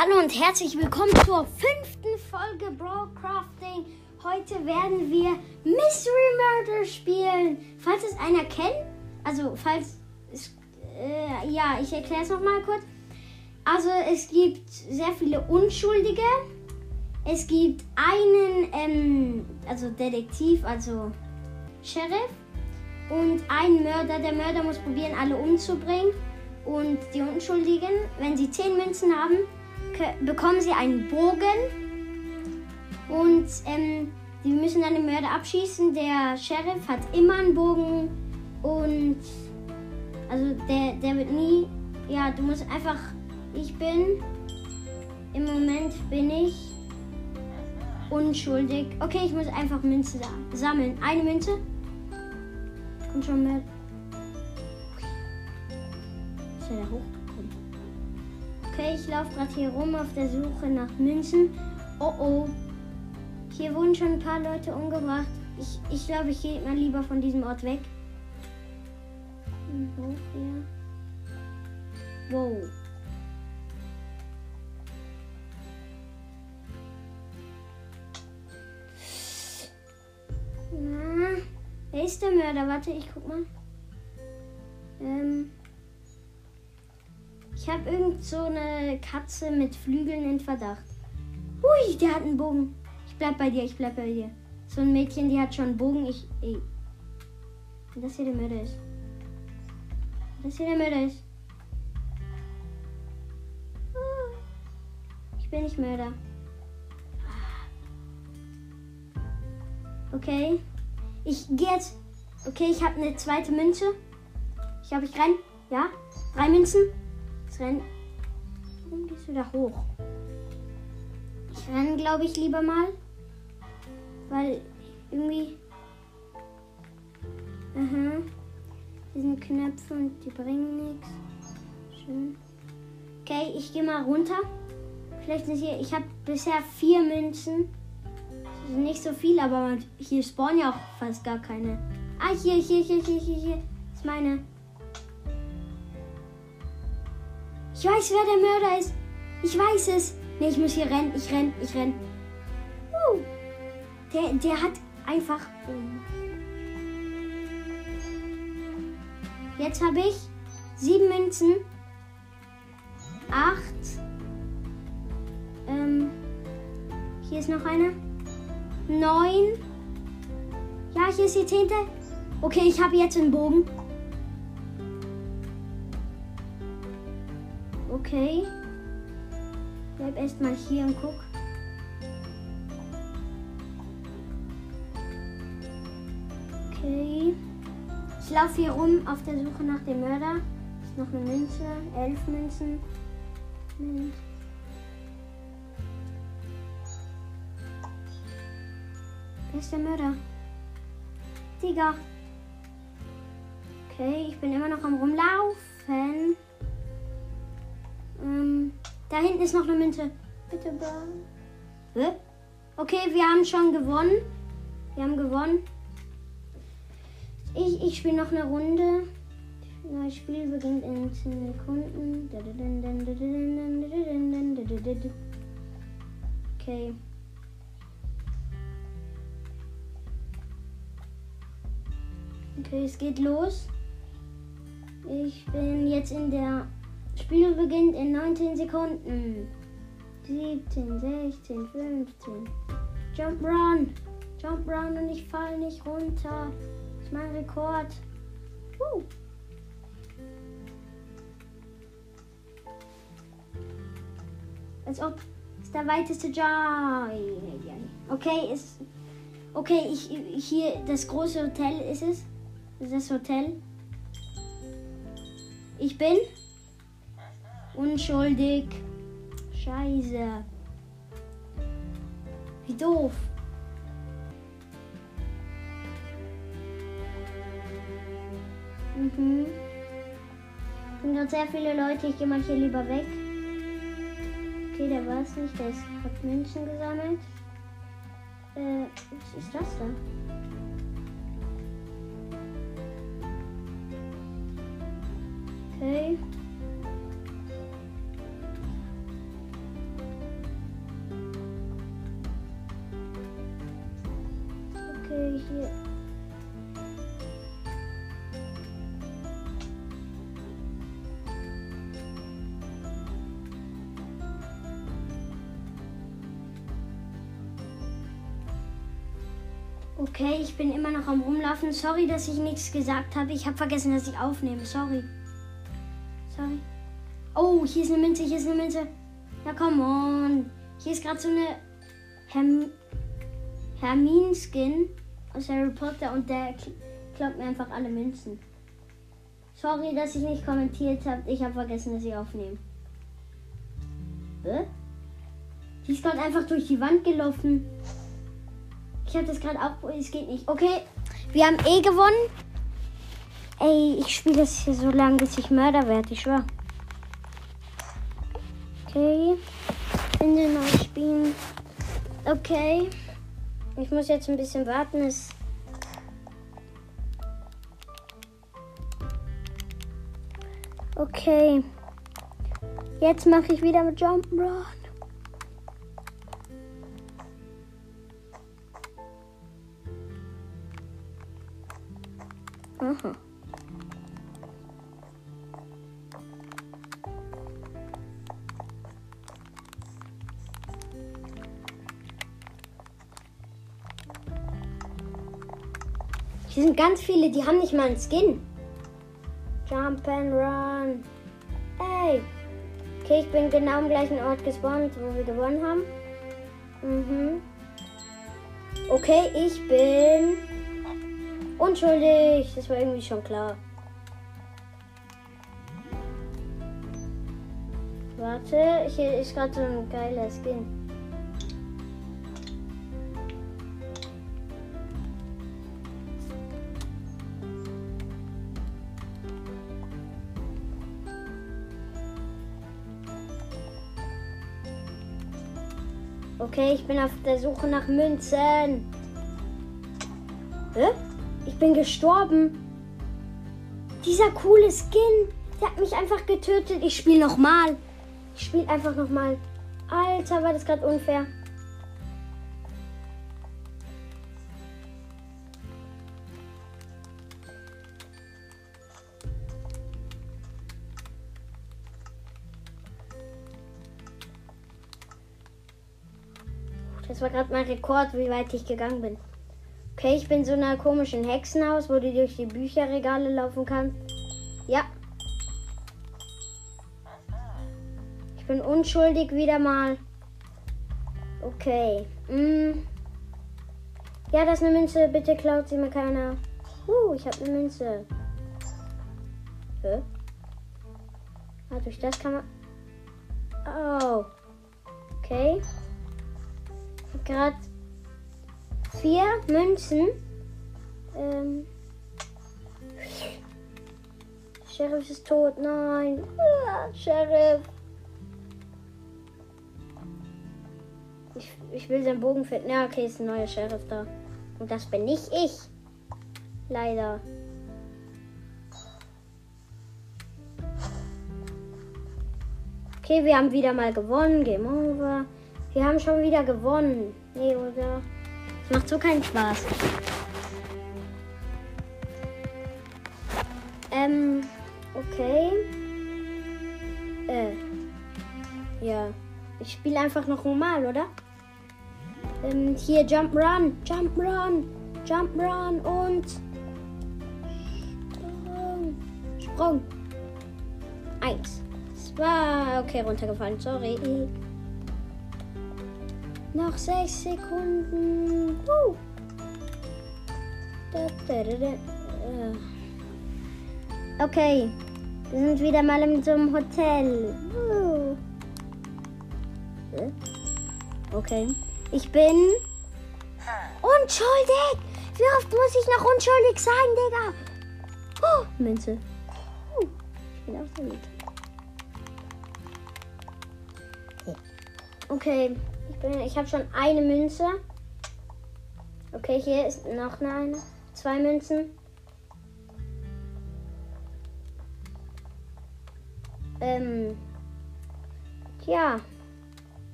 Hallo und herzlich willkommen zur fünften Folge Broadcrafting. Heute werden wir Mystery Murder spielen. Falls es einer kennt, also falls es, äh, ja, ich erkläre es nochmal kurz. Also es gibt sehr viele Unschuldige. Es gibt einen, ähm, also Detektiv, also Sheriff und einen Mörder. Der Mörder muss probieren, alle umzubringen. Und die Unschuldigen, wenn sie zehn Münzen haben, bekommen sie einen Bogen. Und ähm, die müssen dann den Mörder abschießen. Der Sheriff hat immer einen Bogen. Und also der, der wird nie. Ja, du musst einfach. Ich bin. Im Moment bin ich unschuldig. Okay, ich muss einfach Münzen sa- sammeln. Eine Münze. Kommt schon mehr. Ist ja da hochgekommen. Okay, ich laufe gerade hier rum auf der Suche nach Münzen. Oh oh. Hier wurden schon ein paar Leute umgebracht. Ich glaube, ich, glaub, ich gehe mal lieber von diesem Ort weg. Hoch hier. Wow. Na, wer ist der Mörder? Warte, ich guck mal. Ähm, ich habe irgend so eine Katze mit Flügeln in Verdacht. Hui, der hat einen Bogen. Ich bleib bei dir, ich bleib bei dir. So ein Mädchen, die hat schon einen Bogen. Ich. Ey. Wenn das hier der Mörder ist. Wenn das hier der Mörder ist. Ah, Ich bin nicht Mörder. Okay. Ich gehe jetzt. Okay, ich habe eine zweite Münze. Ich habe, ich renn. Ja. Drei Münzen. Renn. Warum gehst du da hoch? Ich renn, glaube ich, lieber mal. Weil irgendwie. Aha. Sind Knöpfe und die bringen nichts. Schön. Okay, ich gehe mal runter. Vielleicht sind hier. Ich habe bisher vier Münzen. Das ist nicht so viel, aber hier spawnen ja auch fast gar keine. Ah, hier, hier, hier, hier, hier, hier. Das ist meine. Ich weiß, wer der Mörder ist. Ich weiß es. Nee, ich muss hier rennen. Ich renn, ich renn. Uh, der, der hat einfach. Jetzt habe ich sieben Münzen. Acht. Ähm, hier ist noch eine. Neun. Ja, hier ist die zehnte. Okay, ich habe jetzt einen Bogen. Okay. Bleib erstmal hier und guck. Okay. Ich laufe hier rum auf der Suche nach dem Mörder. Ist noch eine Münze. Elf Münzen. Münz. Wer ist der Mörder? Digga. Okay, ich bin immer noch am Rumlaufen. Ähm, da hinten ist noch eine Münze. Bitte, Bahn. Hä? Okay, wir haben schon gewonnen. Wir haben gewonnen. Ich, ich spiele noch eine Runde. Neues Spiel beginnt in 10 Sekunden. Okay. Okay, es geht los. Ich bin jetzt in der Spiel beginnt in 19 Sekunden. 17, 16, 15. Jump run. Jump run und ich fall nicht runter. Das ist mein Rekord. Uh. Als ob es der weiteste Jump. Okay, ist. Okay, ich hier das große Hotel ist es. Ist das Hotel. Ich bin unschuldig. Scheiße. Wie doof. Mhm. Sind gerade sehr viele Leute. Ich gehe mal hier lieber weg. Okay, der war es nicht. Der ist, hat Münzen gesammelt. Äh, was ist das da? Okay. Okay, ich bin immer noch am Rumlaufen. Sorry, dass ich nichts gesagt habe. Ich habe vergessen, dass ich aufnehme. Sorry. Sorry. Oh, hier ist eine Münze, hier ist eine Münze. Ja, come on. Hier ist gerade so eine Herm Hermine-Skin aus Harry Potter und der klaut mir einfach alle Münzen. Sorry, dass ich nicht kommentiert habe. Ich habe vergessen, dass ich aufnehme. Hä? Die ist gerade einfach durch die Wand gelaufen. Ich habe das gerade auch. Es geht nicht. Okay, wir haben eh gewonnen. Ey, ich spiele das hier so lange, bis ich Mörder werde. Ich schwör. Okay. Finde neu spielen. Okay. Ich muss jetzt ein bisschen warten. Es okay. Jetzt mache ich wieder mit Jump'n'Run. Aha. Hier sind ganz viele, die haben nicht mal einen Skin. Jump and run. Ey. Okay, ich bin genau am gleichen Ort gespawnt, wo wir gewonnen haben. Mhm. Okay, ich bin unschuldig. Das war irgendwie schon klar. Warte, hier ist gerade so ein geiler Skin. Okay, ich bin auf der Suche nach Münzen. Hä? Ich bin gestorben. Dieser coole Skin, der hat mich einfach getötet. Ich spiele nochmal. Ich spiele einfach nochmal. Alter, war das gerade unfair. Das war gerade mein Rekord, wie weit ich gegangen bin. Okay, ich bin so einer komischen Hexenhaus, wo du durch die Bücherregale laufen kannst. Ja. Ich bin unschuldig wieder mal. Okay. Mm. Ja, das ist eine Münze. Bitte klaut sie mir keiner. Uh, ich habe eine Münze. Hä? Ah, durch das kann man. Oh. Okay gerade vier Münzen. Ähm. Sheriff ist tot. Nein. Ah, Sheriff. Ich, ich will seinen Bogen finden. Ja, okay, ist ein neuer Sheriff da. Und das bin nicht ich. Leider. Okay, wir haben wieder mal gewonnen. Game over. Wir haben schon wieder gewonnen. Nee, oder? Es macht so keinen Spaß. Ähm, okay. Äh. Ja. Ich spiele einfach noch normal, oder? Ähm, hier Jump Run, Jump Run, Jump Run und Sprung. Sprung. Eins. Zwei. Okay, runtergefallen. Sorry. Noch sechs Sekunden. Uh. Da, da, da, äh. Okay, wir sind wieder mal in so einem Hotel. Uh. Okay, ich bin unschuldig. Wie oft muss ich noch unschuldig sein, Digga? Oh, Münze. Uh. Ich bin auch so gut. Okay. Ich, bin, ich habe schon eine Münze. Okay, hier ist noch eine. Zwei Münzen. Ähm. Ja.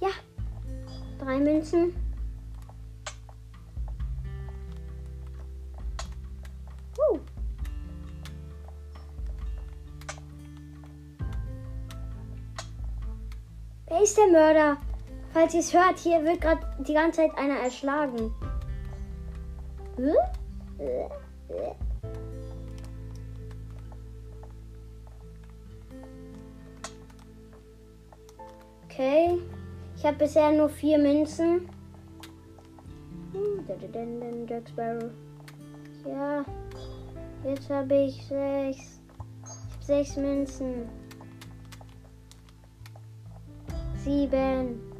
Ja. Drei Münzen. Ist der Mörder? Falls ihr es hört, hier wird gerade die ganze Zeit einer erschlagen. Okay. Ich habe bisher nur vier Münzen. Jack Sparrow. Ja. Jetzt habe ich sechs. Ich habe sechs Münzen. Sieben.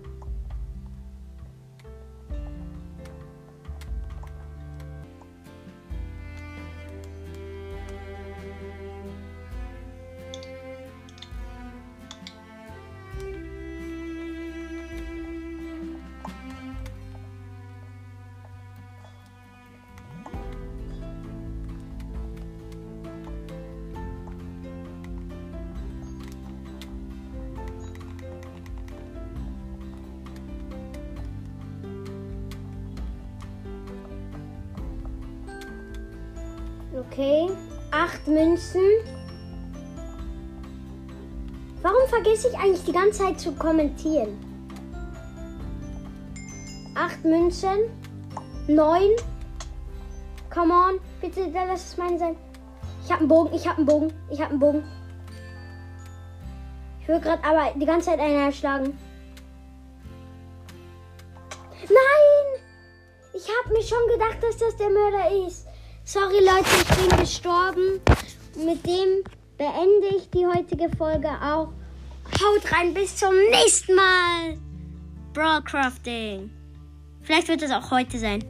Okay. Acht Münzen. Warum vergesse ich eigentlich die ganze Zeit zu kommentieren? Acht Münzen. Neun. Come on. Bitte, lass es meine sein. Ich habe einen Bogen, ich habe einen Bogen, ich habe einen Bogen. Ich will gerade aber die ganze Zeit einen erschlagen. Nein! Ich habe mir schon gedacht, dass das der Mörder ist. Sorry Leute, ich bin gestorben. Mit dem beende ich die heutige Folge auch. Haut rein, bis zum nächsten Mal. Brawlcrafting. Vielleicht wird es auch heute sein.